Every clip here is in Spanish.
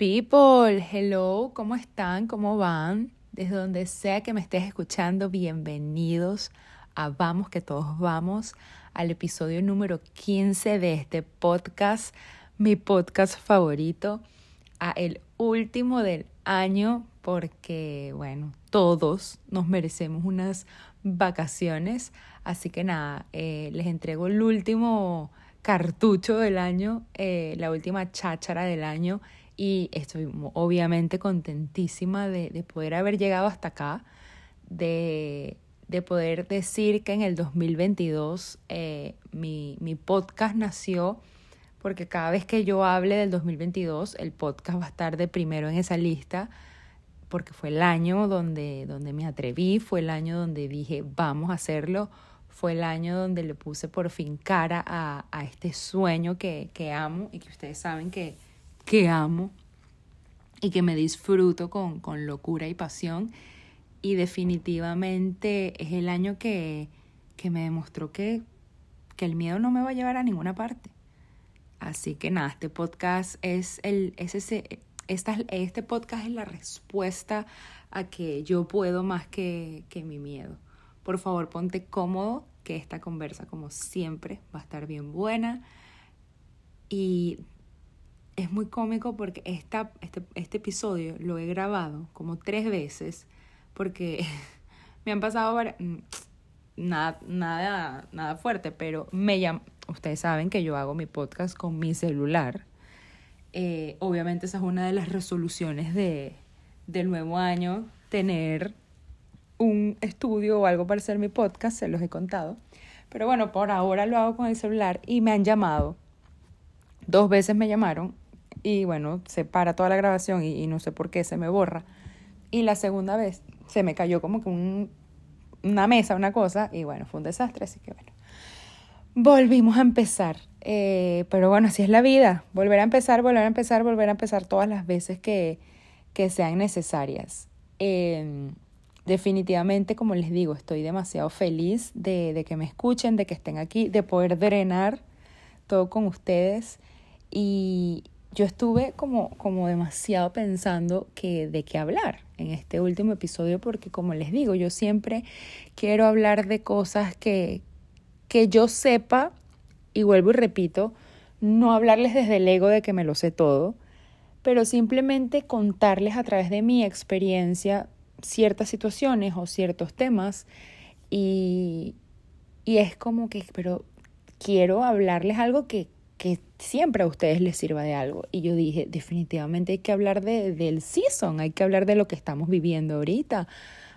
people, hello, ¿cómo están? ¿Cómo van? Desde donde sea que me estés escuchando, bienvenidos a Vamos que todos vamos al episodio número 15 de este podcast, mi podcast favorito, a el último del año porque, bueno, todos nos merecemos unas vacaciones, así que nada, eh, les entrego el último cartucho del año, eh, la última cháchara del año y estoy obviamente contentísima de, de poder haber llegado hasta acá, de, de, poder decir que en el 2022 eh, mi, mi podcast nació porque cada vez que yo hable del 2022 el podcast va a estar de primero en esa lista porque fue el año donde, donde me atreví, fue el año donde dije vamos a hacerlo, fue el año donde le puse por fin cara a, a este sueño que, que, amo y que ustedes saben que, que amo y que me disfruto con, con locura y pasión. Y definitivamente es el año que, que me demostró que, que el miedo no me va a llevar a ninguna parte. Así que nada, este podcast es el, es esta, este podcast es la respuesta a que yo puedo más que, que mi miedo. Por favor, ponte cómodo, que esta conversa, como siempre, va a estar bien buena. Y es muy cómico porque esta, este, este episodio lo he grabado como tres veces porque me han pasado mm, nada, nada, nada fuerte, pero me llama, ustedes saben que yo hago mi podcast con mi celular. Eh, obviamente esa es una de las resoluciones de, del nuevo año, tener un estudio o algo para hacer mi podcast, se los he contado. Pero bueno, por ahora lo hago con el celular y me han llamado. Dos veces me llamaron y bueno, se para toda la grabación y, no sé por qué se me borra. Y la segunda vez se me cayó como que un, una mesa, una cosa, y bueno, fue un desastre, así que bueno. Volvimos a empezar. Eh, pero bueno, así es la vida. Volver a empezar, volver a empezar, volver a empezar todas las veces que, que sean necesarias. Eh, definitivamente, como les digo, estoy demasiado feliz de, de, que me escuchen, de que estén aquí, de poder drenar todo con ustedes. Y yo estuve como, como demasiado pensando que de qué hablar en este último episodio, porque como les digo, yo siempre quiero hablar de cosas que, que yo sepa, y vuelvo y repito, no hablarles desde el ego de que me lo sé todo, pero simplemente contarles a través de mi experiencia ciertas situaciones o ciertos temas y, y es como que, pero quiero hablarles algo que, que siempre a ustedes les sirva de algo. Y yo dije, definitivamente hay que hablar de, del season, hay que hablar de lo que estamos viviendo ahorita,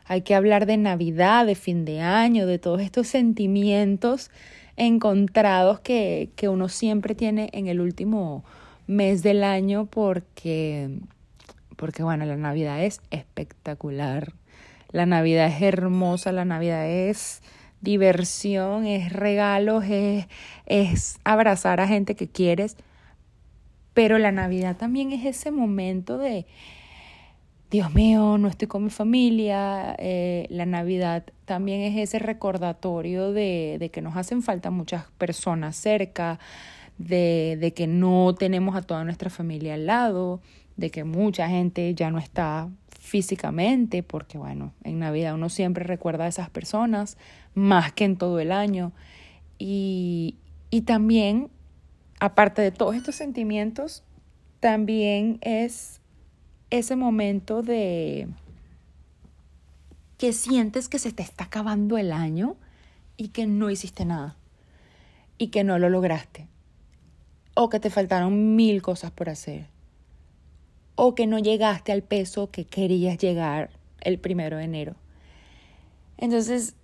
hay que hablar de Navidad, de fin de año, de todos estos sentimientos encontrados que, que uno siempre tiene en el último mes del año porque porque bueno, la Navidad es espectacular. La Navidad es hermosa, la Navidad es diversión, es regalos, es, es abrazar a gente que quieres. Pero la Navidad también es ese momento de, Dios mío, no estoy con mi familia. Eh, la Navidad también es ese recordatorio de, de, que nos hacen falta muchas personas cerca, de, de que no tenemos a toda nuestra familia al lado, de que mucha gente ya no está físicamente, porque bueno, en Navidad uno siempre recuerda a esas personas más que en todo el año. Y, y también, aparte de todos estos sentimientos, también es ese momento de que sientes que se te está acabando el año y que no hiciste nada y que no lo lograste o que te faltaron mil cosas por hacer o que no llegaste al peso que querías llegar el primero de enero. Entonces,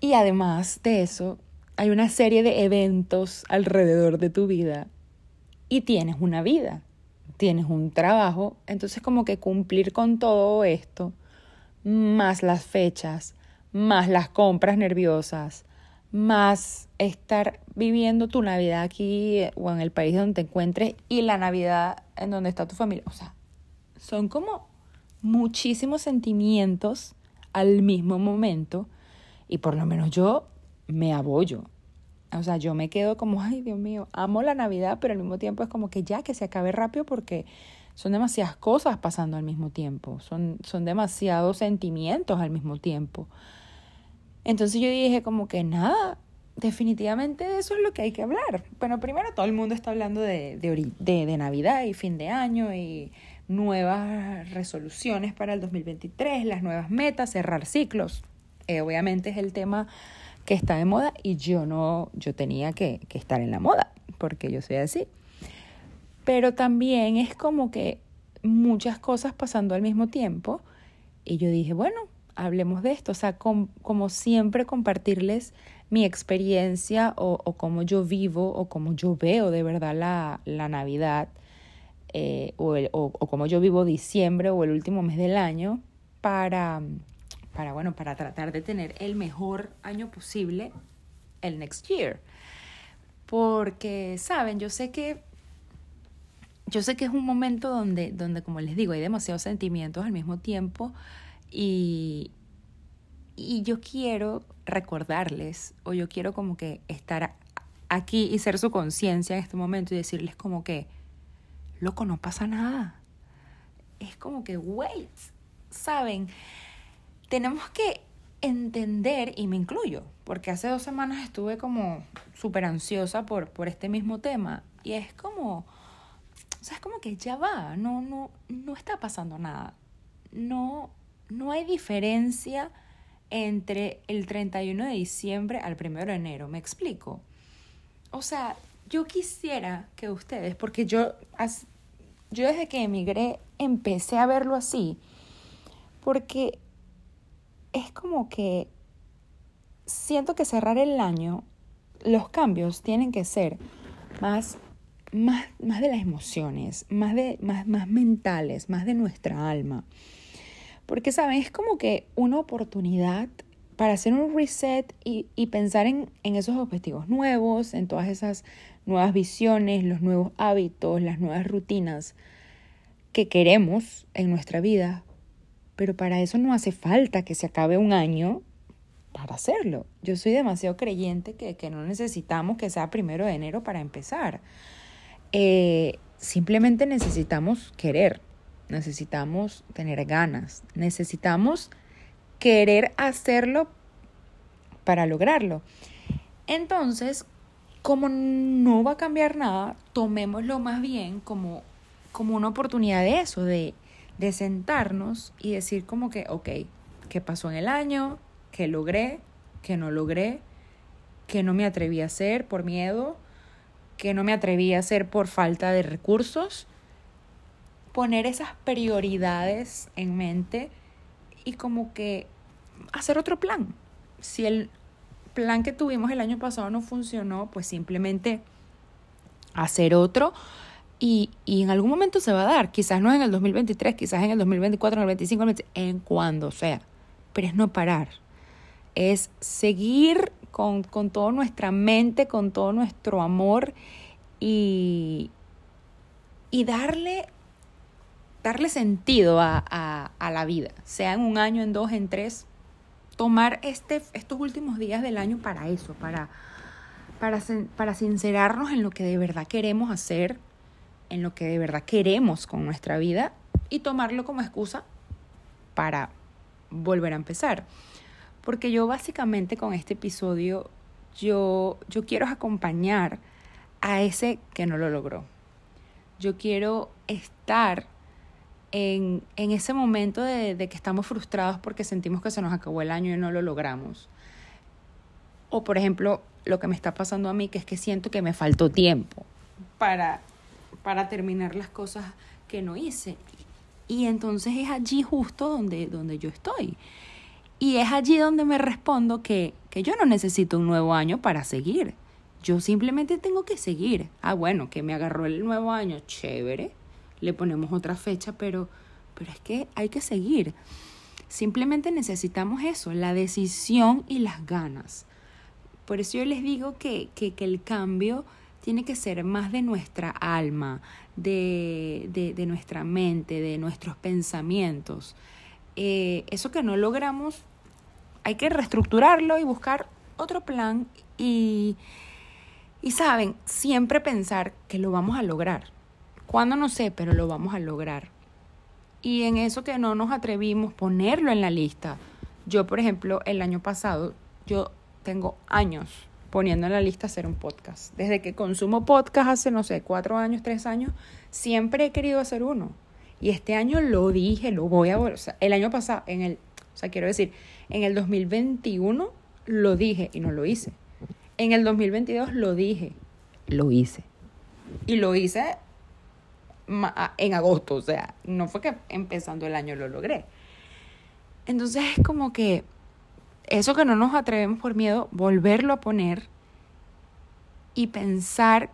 y además de eso, hay una serie de eventos alrededor de tu vida y tienes una vida, tienes un trabajo, entonces como que cumplir con todo esto, más las fechas, más las compras nerviosas, más estar viviendo tu Navidad aquí o en el país donde te encuentres y la Navidad en donde está tu familia. O sea, son como muchísimos sentimientos al mismo momento y por lo menos yo me abollo. O sea, yo me quedo como, ay Dios mío, amo la Navidad, pero al mismo tiempo es como que ya que se acabe rápido porque son demasiadas cosas pasando al mismo tiempo, son, son demasiados sentimientos al mismo tiempo. Entonces yo dije como que nada, definitivamente eso es lo que hay que hablar. Bueno, primero todo el mundo está hablando de, de, de, Navidad y fin de año y nuevas resoluciones para el 2023, las nuevas metas, cerrar ciclos. Eh, obviamente es el tema que está de moda y yo no, yo tenía que, que estar en la moda, porque yo soy así. Pero también es como que muchas cosas pasando al mismo tiempo y yo dije, bueno, hablemos de esto, o sea, como siempre compartirles mi experiencia o, o cómo yo vivo o cómo yo veo de verdad la, la Navidad eh, o, el, o, o cómo yo vivo diciembre o el último mes del año para, para, bueno, para tratar de tener el mejor año posible el next year. Porque, saben, yo sé que yo sé que es un momento donde, donde, como les digo, hay demasiados sentimientos al mismo tiempo y, y yo quiero recordarles, o yo quiero como que estar aquí y ser su conciencia en este momento y decirles como que, loco, no pasa nada. Es como que, wait, ¿saben? Tenemos que entender, y me incluyo, porque hace dos semanas estuve como súper ansiosa por, por este mismo tema, y es como, o sea, es como que ya va, no, no, no está pasando nada. No, no hay diferencia entre el 31 de diciembre al 1 de enero, ¿me explico? O sea, yo quisiera que ustedes, porque yo, yo desde que emigré empecé a verlo así, porque es como que siento que cerrar el año, los cambios tienen que ser más, más, más de las emociones, más, de, más, más mentales, más de nuestra alma. Porque, ¿saben? Es como que una oportunidad para hacer un reset y, pensar en, en, esos objetivos nuevos, en todas esas nuevas visiones, los nuevos hábitos, las nuevas rutinas que queremos en nuestra vida. Pero para eso no hace falta que se acabe un año para hacerlo. Yo soy demasiado creyente que, que no necesitamos que sea primero de enero para empezar. Eh, simplemente necesitamos querer necesitamos tener ganas, necesitamos querer hacerlo para lograrlo. Entonces, como no va a cambiar nada, tomémoslo más bien como, como una oportunidad de eso, de, de sentarnos y decir como que, ok, ¿qué pasó en el año? ¿Qué logré? ¿Qué no logré? ¿Qué no me atreví a hacer por miedo? ¿Qué no me atreví a hacer por falta de recursos? poner esas prioridades en mente y como que hacer otro plan. Si el plan que tuvimos el año pasado no funcionó, pues simplemente hacer otro y, y, en algún momento se va a dar. Quizás no en el 2023, quizás en el 2024, en el 2025, en cuando sea. Pero es no parar. Es seguir con, con toda nuestra mente, con todo nuestro amor y, y darle darle sentido a, a, la vida, sea en un año, en dos, en tres, tomar este, estos últimos días del año para eso, para, para, para sincerarnos en lo que de verdad queremos hacer, en lo que de verdad queremos con nuestra vida y tomarlo como excusa para volver a empezar. Porque yo básicamente con este episodio, yo, yo quiero acompañar a ese que no lo logró. Yo quiero estar en, ese momento de, de, que estamos frustrados porque sentimos que se nos acabó el año y no lo logramos. O por ejemplo, lo que me está pasando a mí, que es que siento que me faltó tiempo para, para terminar las cosas que no hice. Y entonces es allí justo donde, donde yo estoy. Y es allí donde me respondo que, que yo no necesito un nuevo año para seguir. Yo simplemente tengo que seguir. Ah, bueno, que me agarró el nuevo año, chévere le ponemos otra fecha, pero, pero es que hay que seguir. Simplemente necesitamos eso, la decisión y las ganas. Por eso yo les digo que, que, que el cambio tiene que ser más de nuestra alma, de, de, nuestra mente, de nuestros pensamientos. Eh, eso que no logramos, hay que reestructurarlo y buscar otro plan y, y saben, siempre pensar que lo vamos a lograr ¿Cuándo? No sé, pero lo vamos a lograr. Y en eso que no nos atrevimos, ponerlo en la lista. Yo, por ejemplo, el año pasado, yo tengo años poniendo en la lista hacer un podcast. Desde que consumo podcast hace, no sé, cuatro años, tres años, siempre he querido hacer uno. Y este año lo dije, lo voy a volver. O sea, el año pasado, en el, o sea, quiero decir, en el 2021 lo dije y no lo hice. En el 2022 lo dije, lo hice. Y lo hice en agosto, o sea, no fue que empezando el año lo logré. Entonces es como que eso que no nos atrevemos por miedo, volverlo a poner y pensar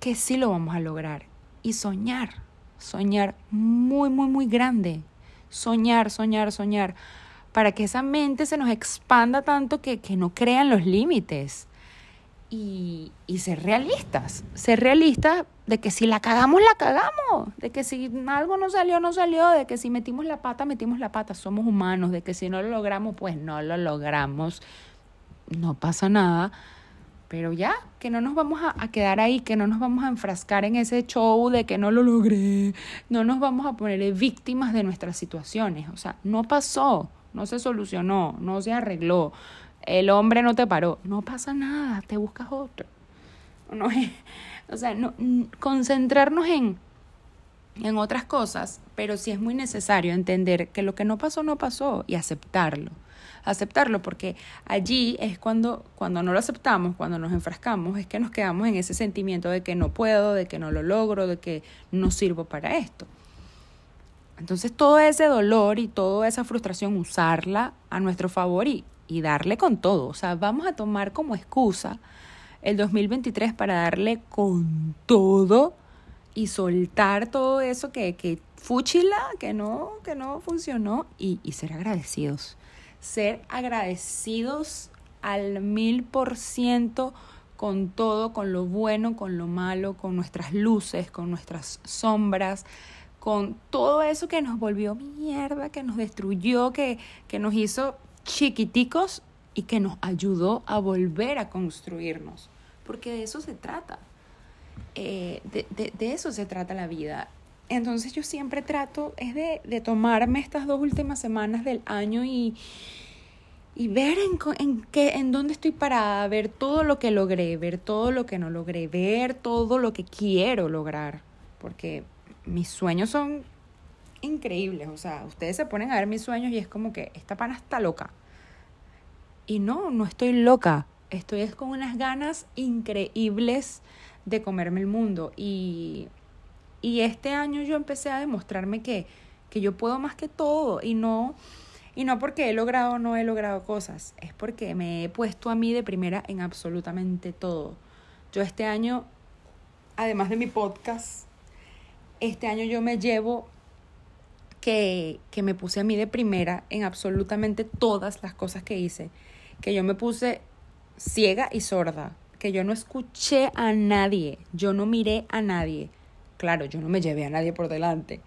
que sí lo vamos a lograr y soñar soñar muy, muy, muy grande. Soñar, soñar, soñar. Para que esa mente se nos expanda tanto que, que no crean los límites. Y, y, ser realistas. Ser realistas de que si la cagamos, la cagamos. De que si algo no salió, no salió. De que si metimos la pata, metimos la pata. Somos humanos. De que si no lo logramos, pues no lo logramos. No pasa nada pero ya, que no nos vamos a, quedar ahí, que no nos vamos a enfrascar en ese show de que no lo logré, no nos vamos a poner víctimas de nuestras situaciones. O sea, no pasó, no se solucionó, no se arregló, el hombre no te paró, no pasa nada, te buscas otro. No, o sea, no, concentrarnos en, en otras cosas, pero sí es muy necesario entender que lo que no pasó, no pasó y aceptarlo aceptarlo, porque allí es cuando, cuando no lo aceptamos, cuando nos enfrascamos, es que nos quedamos en ese sentimiento de que no puedo, de que no lo logro, de que no sirvo para esto. Entonces todo ese dolor y toda esa frustración, usarla a nuestro favor y, y darle con todo. O sea, vamos a tomar como excusa el 2023 para darle con todo y soltar todo eso que, que fúchila, que no, que no funcionó y, y ser agradecidos ser agradecidos al mil por ciento con todo, con lo bueno, con lo malo, con nuestras luces, con nuestras sombras, con todo eso que nos volvió mierda, que nos destruyó, que, que nos hizo chiquiticos y que nos ayudó a volver a construirnos. Porque de eso se trata. Eh, de, de, de, eso se trata la vida. Entonces yo siempre trato es de, de tomarme estas dos últimas semanas del año y, y ver en, en, qué, en dónde estoy parada, ver todo lo que logré, ver todo lo que no logré, ver todo lo que quiero lograr. Porque mis sueños son increíbles. O sea, ustedes se ponen a ver mis sueños y es como que esta pana está loca. Y no, no estoy loca. Estoy es con unas ganas increíbles de comerme el mundo. Y y este año yo empecé a demostrarme que, que yo puedo más que todo y no, y no porque he logrado o no he logrado cosas, es porque me he puesto a mí de primera en absolutamente todo. Yo este año, además de mi podcast, este año yo me llevo que, que me puse a mí de primera en absolutamente todas las cosas que hice, que yo me puse ciega y sorda, que yo no escuché a nadie, yo no miré a nadie, Claro, yo no me llevé a nadie por delante,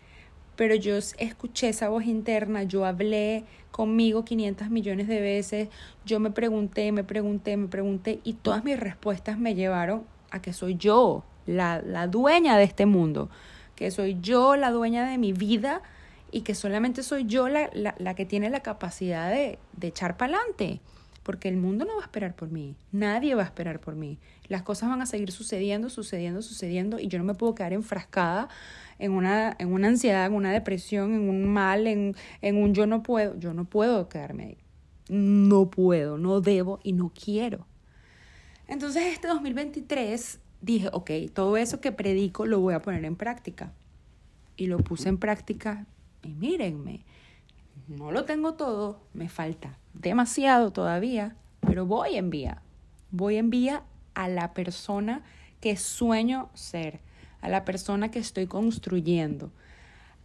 pero yo escuché esa voz interna, yo hablé conmigo 500 millones de veces, yo me pregunté, me pregunté, me pregunté y todas mis respuestas me llevaron a que soy yo la, la dueña de este mundo, que soy yo la dueña de mi vida y que solamente soy yo la, la, la que tiene la capacidad de, de echar para adelante porque el mundo no va a esperar por mí, nadie va a esperar por mí. Las cosas van a seguir sucediendo, sucediendo, sucediendo y yo no me puedo quedar enfrascada en una, en una ansiedad, en una depresión, en un mal, en, en un yo no puedo. Yo no puedo quedarme ahí. No puedo, no debo y no quiero. Entonces este 2023 dije, ok, todo eso que predico lo voy a poner en práctica. Y lo puse en práctica y mírenme, no lo tengo todo, me falta demasiado todavía, pero voy en vía. Voy en vía a la persona que sueño ser, a la persona que estoy construyendo,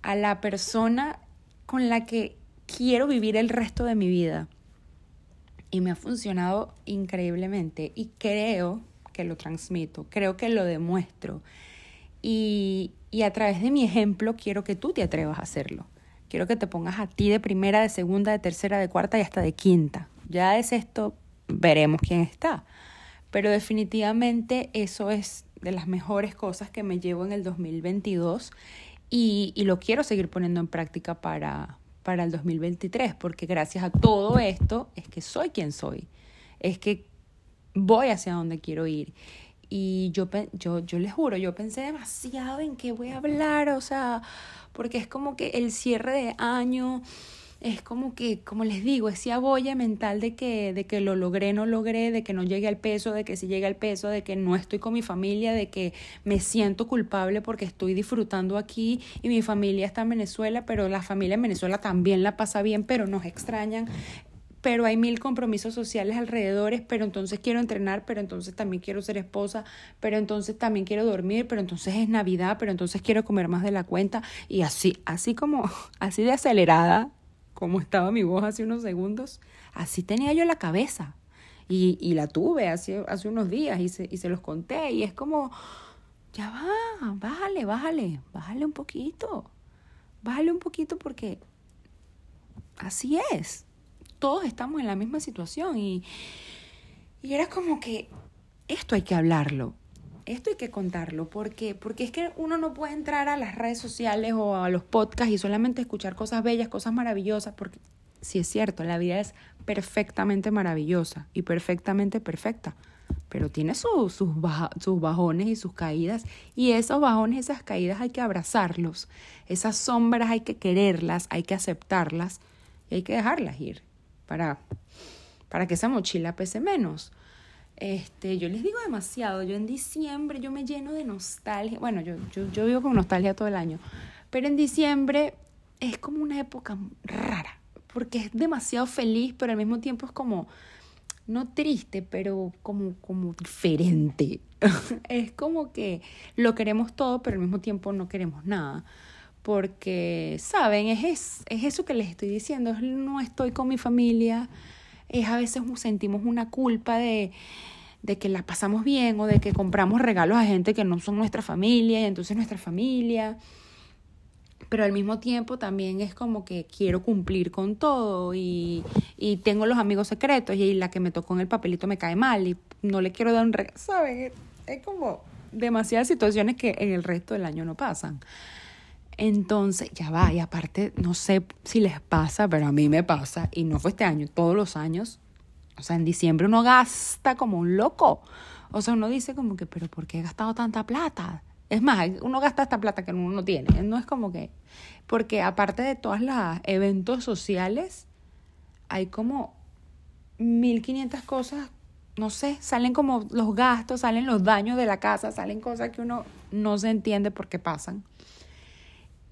a la persona con la que quiero vivir el resto de mi vida. Y me ha funcionado increíblemente y creo que lo transmito, creo que lo demuestro. Y, y a través de mi ejemplo quiero que tú te atrevas a hacerlo. Quiero que te pongas a ti de primera, de segunda, de tercera, de cuarta y hasta de quinta. Ya es esto, veremos quién está. Pero definitivamente eso es de las mejores cosas que me llevo en el 2022 y, y lo quiero seguir poniendo en práctica para, para el 2023, porque gracias a todo esto es que soy quien soy, es que voy hacia donde quiero ir. Y yo, yo, yo les juro, yo pensé demasiado en qué voy a hablar, o sea, porque es como que el cierre de año es como que, como les digo, ese aboya mental de que, de que lo logré, no logré, de que no llegue al peso, de que si llega al peso, de que no estoy con mi familia, de que me siento culpable porque estoy disfrutando aquí y mi familia está en Venezuela, pero la familia en Venezuela también la pasa bien, pero nos extrañan pero hay mil compromisos sociales alrededor, pero entonces quiero entrenar, pero entonces también quiero ser esposa, pero entonces también quiero dormir, pero entonces es Navidad, pero entonces quiero comer más de la cuenta y así, así como, así de acelerada como estaba mi voz hace unos segundos, así tenía yo la cabeza. Y, y la tuve hace, hace unos días y se, y se los conté. Y es como, ya va, bájale, bájale, bájale un poquito. Bájale un poquito porque así es. Todos estamos en la misma situación. Y, y era como que esto hay que hablarlo esto hay que contarlo, porque, porque es que uno no puede entrar a las redes sociales o a los podcasts y solamente escuchar cosas bellas, cosas maravillosas, porque sí es cierto, la vida es perfectamente maravillosa y perfectamente perfecta, pero tiene sus, sus bajones y sus caídas, y esos bajones, esas caídas hay que abrazarlos, esas sombras hay que quererlas, hay que aceptarlas y hay que dejarlas ir para, para que esa mochila pese menos. Este, yo les digo demasiado, yo en diciembre yo me lleno de nostalgia, bueno, yo, yo, yo vivo con nostalgia todo el año, pero en diciembre es como una época rara, porque es demasiado feliz, pero al mismo tiempo es como, no triste, pero como, como diferente. es como que lo queremos todo, pero al mismo tiempo no queremos nada. Porque, ¿saben? Es, es, es eso que les estoy diciendo, no estoy con mi familia, es a veces sentimos una culpa de, de que la pasamos bien o de que compramos regalos a gente que no son nuestra familia y entonces nuestra familia. Pero al mismo tiempo también es como que quiero cumplir con todo y, y tengo los amigos secretos y la que me tocó en el papelito me cae mal y no le quiero dar un regalo. ¿Saben? Es como demasiadas situaciones que en el resto del año no pasan. Entonces, ya va, y aparte, no sé si les pasa, pero a mí me pasa, y no fue este año, todos los años. O sea, en diciembre uno gasta como un loco. O sea, uno dice como que, pero ¿por qué he gastado tanta plata? Es más, uno gasta esta plata que uno no tiene. No es como que, porque aparte de todos los eventos sociales, hay como 1500 cosas, no sé, salen como los gastos, salen los daños de la casa, salen cosas que uno no se entiende por qué pasan.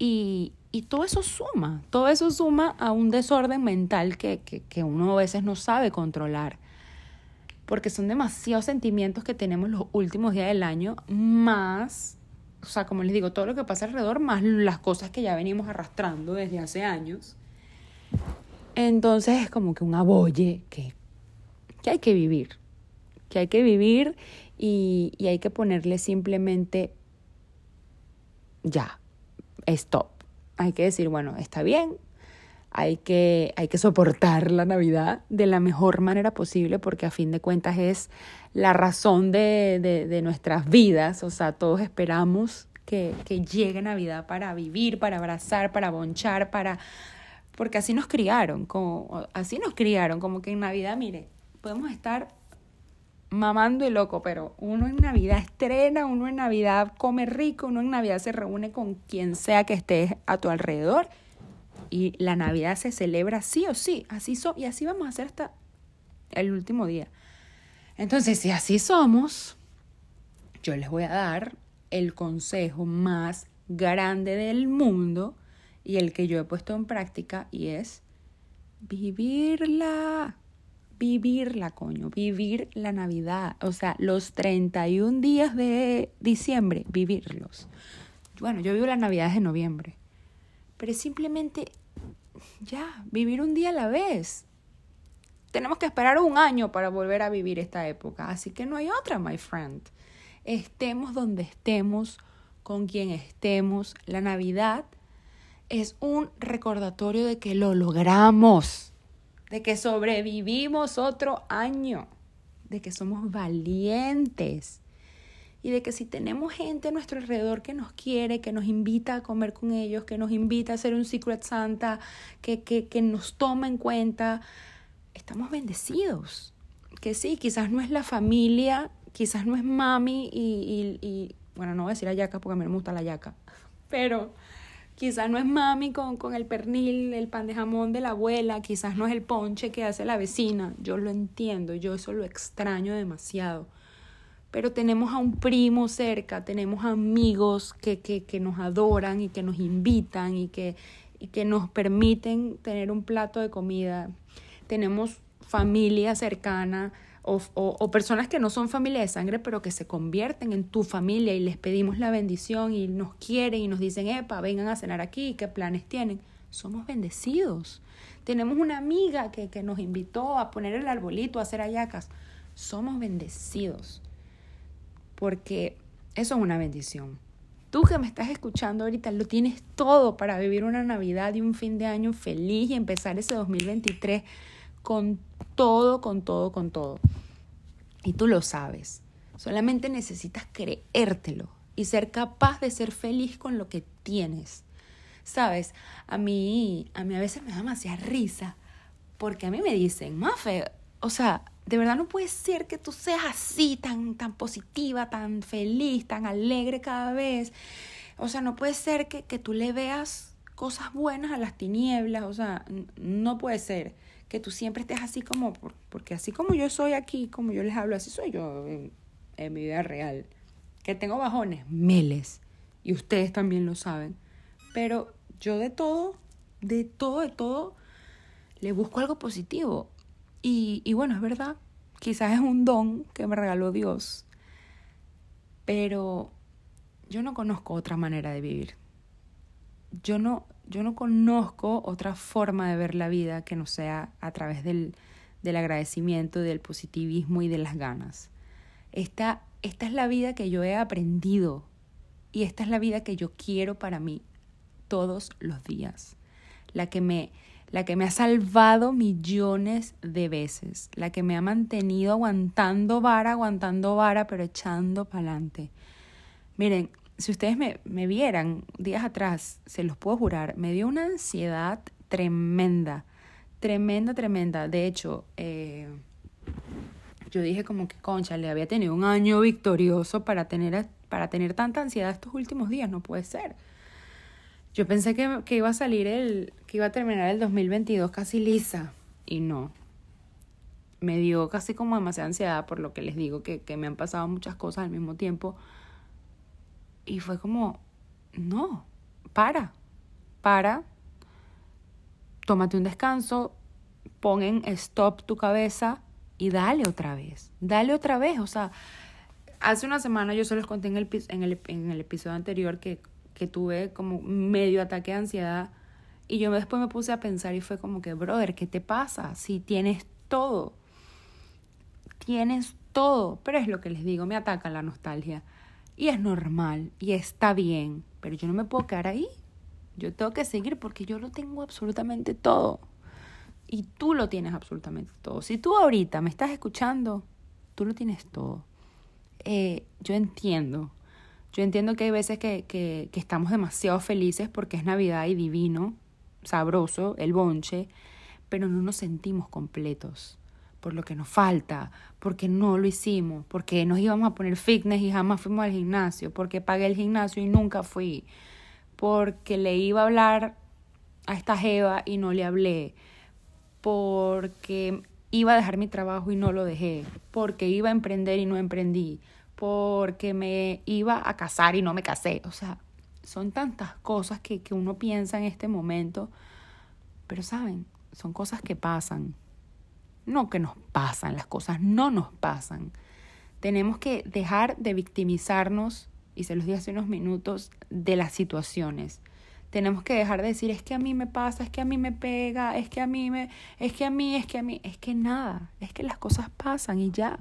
Y, todo eso suma, todo eso suma a un desorden mental que, que, uno a veces no sabe controlar porque son demasiados sentimientos que tenemos los últimos días del año, más, o sea, como les digo, todo lo que pasa alrededor, más las cosas que ya venimos arrastrando desde hace años. Entonces es como que un aboye que, que hay que vivir, que hay que vivir y hay que ponerle simplemente ya, stop. Hay que decir, bueno, está bien, hay que, hay que soportar la Navidad de la mejor manera posible porque a fin de cuentas es la razón de, de, nuestras vidas, o sea, todos esperamos que, que, llegue Navidad para vivir, para abrazar, para bonchar, para... porque así nos criaron, como, así nos criaron, como que en Navidad, mire, podemos estar mamando y loco, pero uno en Navidad estrena, uno en Navidad come rico, uno en Navidad se reúne con quien sea que esté a tu alrededor y la Navidad se celebra sí o sí, así so y así vamos a hacer hasta el último día. Entonces, si así somos, yo les voy a dar el consejo más grande del mundo y el que yo he puesto en práctica y es vivirla vivirla, coño, vivir la Navidad, o sea, los 31 días de diciembre, vivirlos. Bueno, yo vivo las Navidades de noviembre, pero simplemente ya, vivir un día a la vez. Tenemos que esperar un año para volver a vivir esta época, así que no hay otra, my friend. Estemos donde estemos, con quien estemos, la Navidad es un recordatorio de que lo logramos de que sobrevivimos otro año, de que somos valientes y de que si tenemos gente a nuestro alrededor que nos quiere, que nos invita a comer con ellos, que nos invita a hacer un Secret Santa, que, que, que nos toma en cuenta, estamos bendecidos. Que sí, quizás no es la familia, quizás no es mami y, y, y bueno, no voy a decir yaca porque a mí me gusta la yaca, pero quizás no es mami con, con el pernil, el pan de jamón de la abuela, quizás no es el ponche que hace la vecina, yo lo entiendo, yo eso lo extraño demasiado pero tenemos a un primo cerca, tenemos amigos que, que, que nos adoran y que nos invitan y que, y que nos permiten tener un plato de comida. Tenemos familia cercana o, o, personas que no son familia de sangre, pero que se convierten en tu familia y les pedimos la bendición y nos quieren y nos dicen, epa, vengan a cenar aquí, ¿qué planes tienen? Somos bendecidos. Tenemos una amiga que, que nos invitó a poner el arbolito, a hacer ayacas. Somos bendecidos porque eso es una bendición. Tú que me estás escuchando ahorita lo tienes todo para vivir una Navidad y un fin de año feliz y empezar ese 2023 con todo, con todo, con todo. Y tú lo sabes. Solamente necesitas creértelo y ser capaz de ser feliz con lo que tienes. Sabes, a mí, a mí a veces me da demasiada risa porque a mí me dicen, Mafe, o sea, de verdad no puede ser que tú seas así, tan, tan positiva, tan feliz, tan alegre cada vez. O sea, no puede ser que, que tú le veas cosas buenas a las tinieblas. O sea, no puede ser que tú siempre estés así como, porque así como yo soy aquí, como yo les hablo, así soy yo en, mi vida real. Que tengo bajones, miles. Y ustedes también lo saben. Pero yo de todo, de todo, de todo, le busco algo positivo. Y, y bueno, es verdad, quizás es un don que me regaló Dios, pero yo no conozco otra manera de vivir. Yo no, yo no conozco otra forma de ver la vida que no sea a través del, del agradecimiento, del positivismo y de las ganas. Esta, esta es la vida que yo he aprendido y esta es la vida que yo quiero para mí todos los días. La que me, la que me ha salvado millones de veces, la que me ha mantenido aguantando vara, aguantando vara, pero echando para adelante. Miren, si ustedes me, me vieran días atrás, se los puedo jurar, me dio una ansiedad tremenda, tremenda, tremenda. De hecho, eh, yo dije como que, concha, le había tenido un año victorioso para tener, para tener tanta ansiedad estos últimos días, no puede ser. Yo pensé que, que, iba a salir el, que iba a terminar el 2022 casi lisa y no. Me dio casi como demasiada ansiedad por lo que les digo, que, que me han pasado muchas cosas al mismo tiempo. Y fue como, no, para, para, tómate un descanso, pon en stop tu cabeza y dale otra vez, dale otra vez. O sea, hace una semana yo se los conté en el, en el, en el episodio anterior que que tuve como medio ataque de ansiedad. Y yo después me puse a pensar y fue como que, brother, ¿qué te pasa? Si tienes todo, tienes todo, pero es lo que les digo, me ataca la nostalgia. Y es normal, y está bien, pero yo no me puedo quedar ahí. Yo tengo que seguir porque yo lo tengo absolutamente todo. Y tú lo tienes absolutamente todo. Si tú ahorita me estás escuchando, tú lo tienes todo. Eh, yo entiendo yo entiendo que hay veces que, que, que estamos demasiado felices porque es Navidad y divino, sabroso, el bonche, pero no nos sentimos completos por lo que nos falta, porque no lo hicimos, porque nos íbamos a poner fitness y jamás fuimos al gimnasio, porque pagué el gimnasio y nunca fui, porque le iba a hablar a esta Jeva y no le hablé, porque iba a dejar mi trabajo y no lo dejé, porque iba a emprender y no emprendí, porque me iba a casar y no me casé. O sea, son tantas cosas que, que uno piensa en este momento, pero saben, son cosas que pasan. No que nos pasan, las cosas no nos pasan. Tenemos que dejar de victimizarnos, y se los dije hace unos minutos, de las situaciones. Tenemos que dejar de decir, es que a mí me pasa, es que a mí me pega, es que a mí me, es que a mí, es que a mí, es que nada, es que las cosas pasan y ya.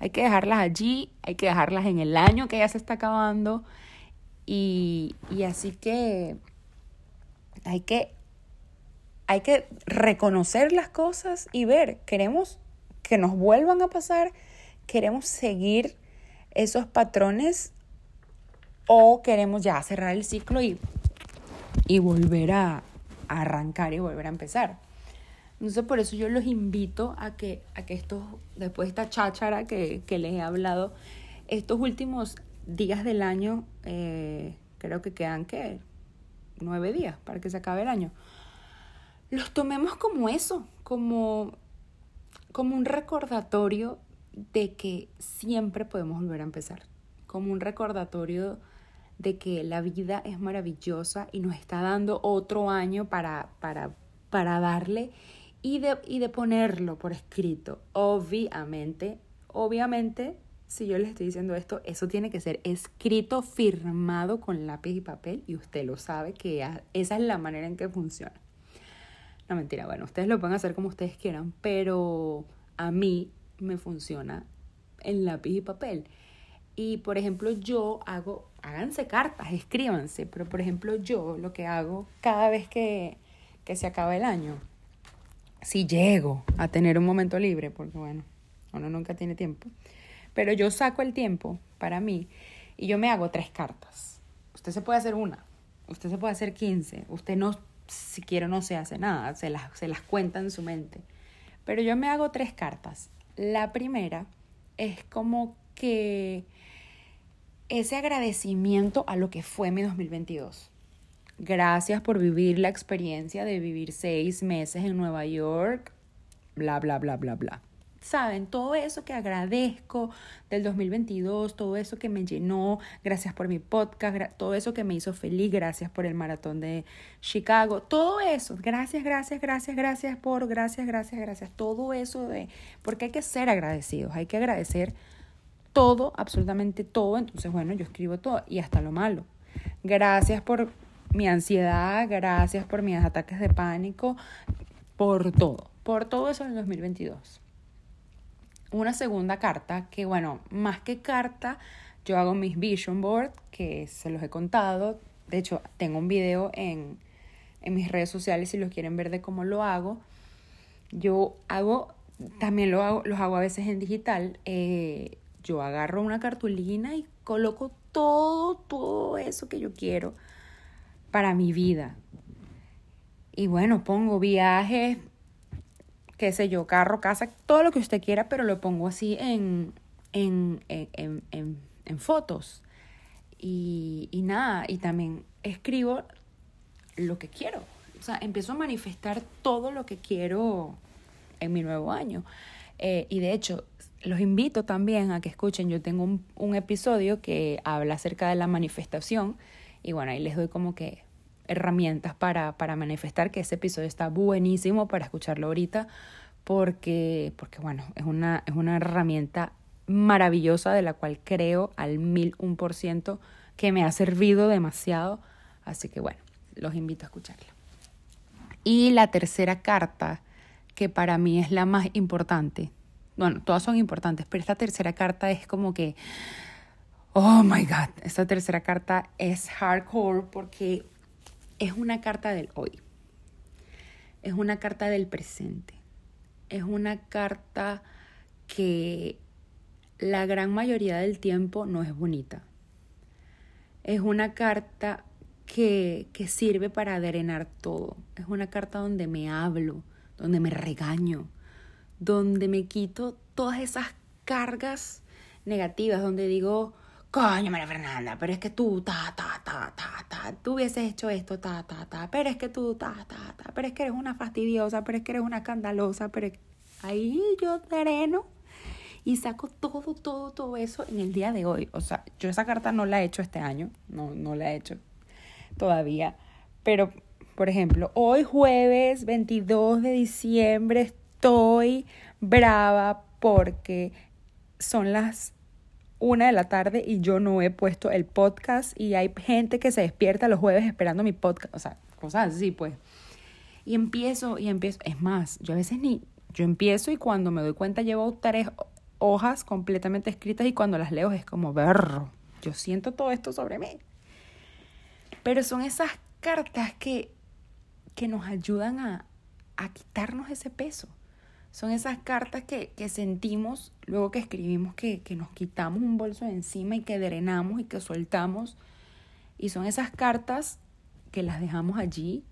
Hay que dejarlas allí, hay que dejarlas en el año que ya se está acabando. Y, y así que hay que hay que reconocer las cosas y ver, queremos que nos vuelvan a pasar, queremos seguir esos patrones o queremos ya cerrar el ciclo y, y volver a, arrancar y volver a empezar. Entonces por eso yo los invito a que, a que estos, después de esta cháchara que, que les he hablado, estos últimos días del año, eh, creo que quedan que nueve días para que se acabe el año, los tomemos como eso, como, como un recordatorio de que siempre podemos volver a empezar, como un recordatorio de que la vida es maravillosa y nos está dando otro año para, para, para darle y de, y de ponerlo por escrito. Obviamente, obviamente, si yo le estoy diciendo esto, eso tiene que ser escrito, firmado con lápiz y papel y usted lo sabe que esa es la manera en que funciona. No mentira, bueno, ustedes lo pueden hacer como ustedes quieran, pero a mí me funciona en lápiz y papel. Y por ejemplo, yo hago, háganse cartas, escríbanse, pero por ejemplo, yo lo que hago cada vez que, que se acaba el año, si llego a tener un momento libre, porque bueno, uno nunca tiene tiempo, pero yo saco el tiempo para mí y yo me hago tres cartas. Usted se puede hacer una, usted se puede hacer quince, usted no, si quiere no se hace nada, se las, se las cuenta en su mente. Pero yo me hago tres cartas. La primera es como que ese agradecimiento a lo que fue mi 2022. Gracias por vivir la experiencia de vivir seis meses en Nueva York, bla, bla, bla, bla, bla. Saben, todo eso que agradezco del 2022, todo eso que me llenó, gracias por mi podcast, todo eso que me hizo feliz, gracias por el maratón de Chicago, todo eso, gracias, gracias, gracias, gracias por, gracias, gracias, gracias, todo eso de, porque hay que ser agradecidos, hay que agradecer todo, absolutamente todo, entonces bueno, yo escribo todo y hasta lo malo. Gracias por mi ansiedad, gracias por mis ataques de pánico, por todo, por todo eso en el 2022 una segunda carta que, bueno, más que carta, yo hago mis vision board, que se los he contado. De hecho, tengo un video en, en mis redes sociales si los quieren ver de cómo lo hago. Yo hago, también lo hago, los hago a veces en digital. Eh, yo agarro una cartulina y coloco todo, todo eso que yo quiero para mi vida. Y bueno, pongo viajes, qué sé yo, carro, casa, todo lo que usted quiera, pero lo pongo así en, en, en, en, en fotos. Y, y nada, y también escribo lo que quiero. O sea, empiezo a manifestar todo lo que quiero en mi nuevo año. Eh, y de hecho, los invito también a que escuchen. Yo tengo un, un, episodio que habla acerca de la manifestación. Y bueno, ahí les doy como que herramientas para, para manifestar, que ese episodio está buenísimo para escucharlo ahorita, porque, porque bueno, es una, es una herramienta maravillosa de la cual creo al mil un por ciento que me ha servido demasiado. Así que bueno, los invito a escucharla. Y la tercera carta, que para mí es la más importante, bueno, todas son importantes, pero esta tercera carta es como que, oh my god, esta tercera carta es hardcore porque es una carta del hoy. Es una carta del presente. Es una carta que la gran mayoría del tiempo no es bonita. Es una carta que, que sirve para drenar todo. Es una carta donde me hablo, donde me regaño, donde me quito todas esas cargas negativas, donde digo, coño, María Fernanda, pero es que tú, ta, ta, ta, ta, ta, tú hubieses hecho esto, ta, ta, ta, pero es que tú, ta, ta, ta, pero es que eres una fastidiosa, pero es que eres una escandalosa, pero ahí yo dreno y saco todo, todo, todo eso en el día de hoy. O sea, yo esa carta no la he hecho este año, no, no la he hecho todavía, pero, por ejemplo, hoy jueves 22 de diciembre estoy brava porque son las una de la tarde y yo no he puesto el podcast y hay gente que se despierta los jueves esperando mi podcast, o sea, cosas así pues. Y empiezo y empiezo, es más, yo a veces ni, yo empiezo y cuando me doy cuenta llevo tres hojas completamente escritas y cuando las leo es como berro, yo siento todo esto sobre mí. Pero son esas cartas que, que nos ayudan a, a quitarnos ese peso, Son esas cartas que, sentimos luego que escribimos que, que nos quitamos un bolso de encima y que drenamos y que soltamos. Y son esas cartas que las dejamos allí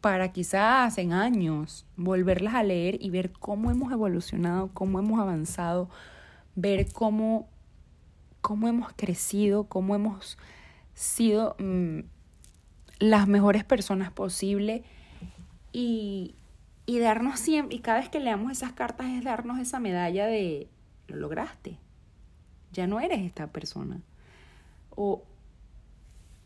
para quizás en años volverlas a leer y ver cómo hemos evolucionado, cómo hemos avanzado, ver cómo, cómo hemos crecido, cómo hemos sido mm, las mejores personas posible y, y darnos siempre, y cada vez que leamos esas cartas es darnos esa medalla de lo lograste, ya no eres esta persona. O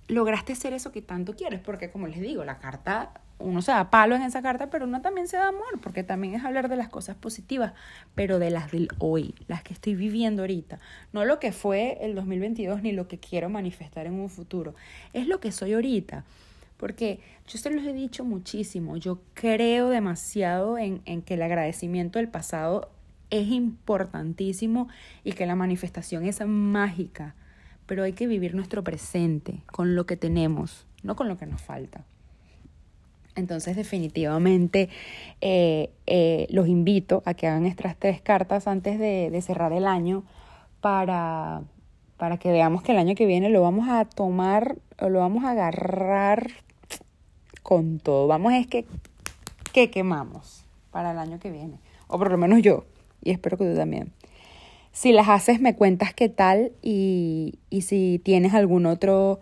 lograste ser eso que tanto quieres, porque como les digo, la carta, uno se da palo en esa carta, pero uno también se da amor, porque también es hablar de las cosas positivas, pero de las del hoy, las que estoy viviendo ahorita, no lo que fue el 2022 ni lo que quiero manifestar en un futuro, es lo que soy ahorita. Porque yo se los he dicho muchísimo, yo creo demasiado en, en que el agradecimiento del pasado es importantísimo y que la manifestación es mágica pero hay que vivir nuestro presente con lo que tenemos, no con lo que nos falta. Entonces definitivamente eh, eh, los invito a que hagan estas tres cartas antes de, cerrar el año para, para que veamos que el año que viene lo vamos a tomar o lo vamos a agarrar con todo. Vamos es que, que quemamos para el año que viene. O por lo menos yo. Y espero que tú también. Si las haces, me cuentas qué tal y, y si tienes algún otro,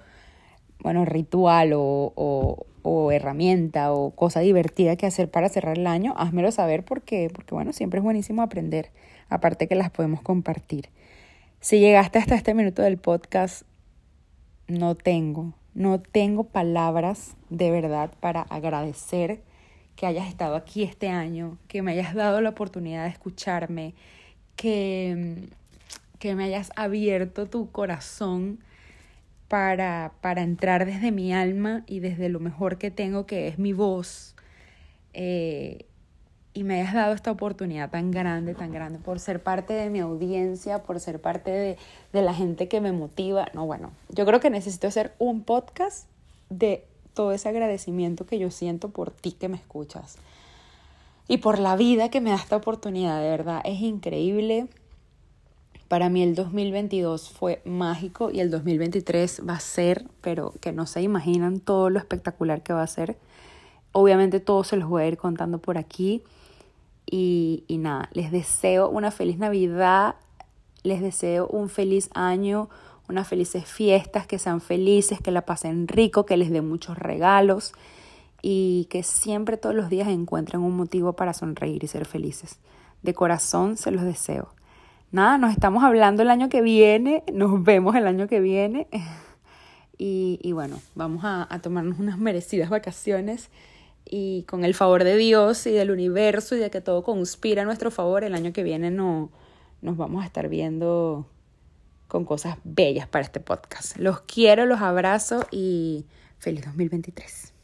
bueno, ritual o, o, herramienta o cosa divertida que hacer para cerrar el año, házmelo saber porque, porque, bueno, siempre es buenísimo aprender, aparte que las podemos compartir. Si llegaste hasta este minuto del podcast, no tengo, no tengo palabras de verdad para agradecer que hayas estado aquí este año, que me hayas dado la oportunidad de escucharme, que, que me hayas abierto tu corazón para, para entrar desde mi alma y desde lo mejor que tengo, que es mi voz. Eh, y me hayas dado esta oportunidad tan grande, tan grande, por ser parte de mi audiencia, por ser parte de, de, la gente que me motiva. No, bueno, yo creo que necesito hacer un podcast de todo ese agradecimiento que yo siento por ti que me escuchas y por la vida que me da esta oportunidad, de verdad, es increíble. Para mí el 2022 fue mágico y el 2023 va a ser, pero que no se imaginan todo lo espectacular que va a ser. Obviamente todo se los voy a ir contando por aquí. Y, y nada, les deseo una feliz Navidad, les deseo un feliz año, unas felices fiestas, que sean felices, que la pasen rico, que les dé muchos regalos y que siempre todos los días encuentren un motivo para sonreír y ser felices. De corazón se los deseo. Nada, nos estamos hablando el año que viene, nos vemos el año que viene y, y bueno, vamos a, a, tomarnos unas merecidas vacaciones y con el favor de Dios y del universo y de que todo conspira a nuestro favor, el año que viene no, nos vamos a estar viendo con cosas bellas para este podcast. Los quiero, los abrazo y feliz 2023.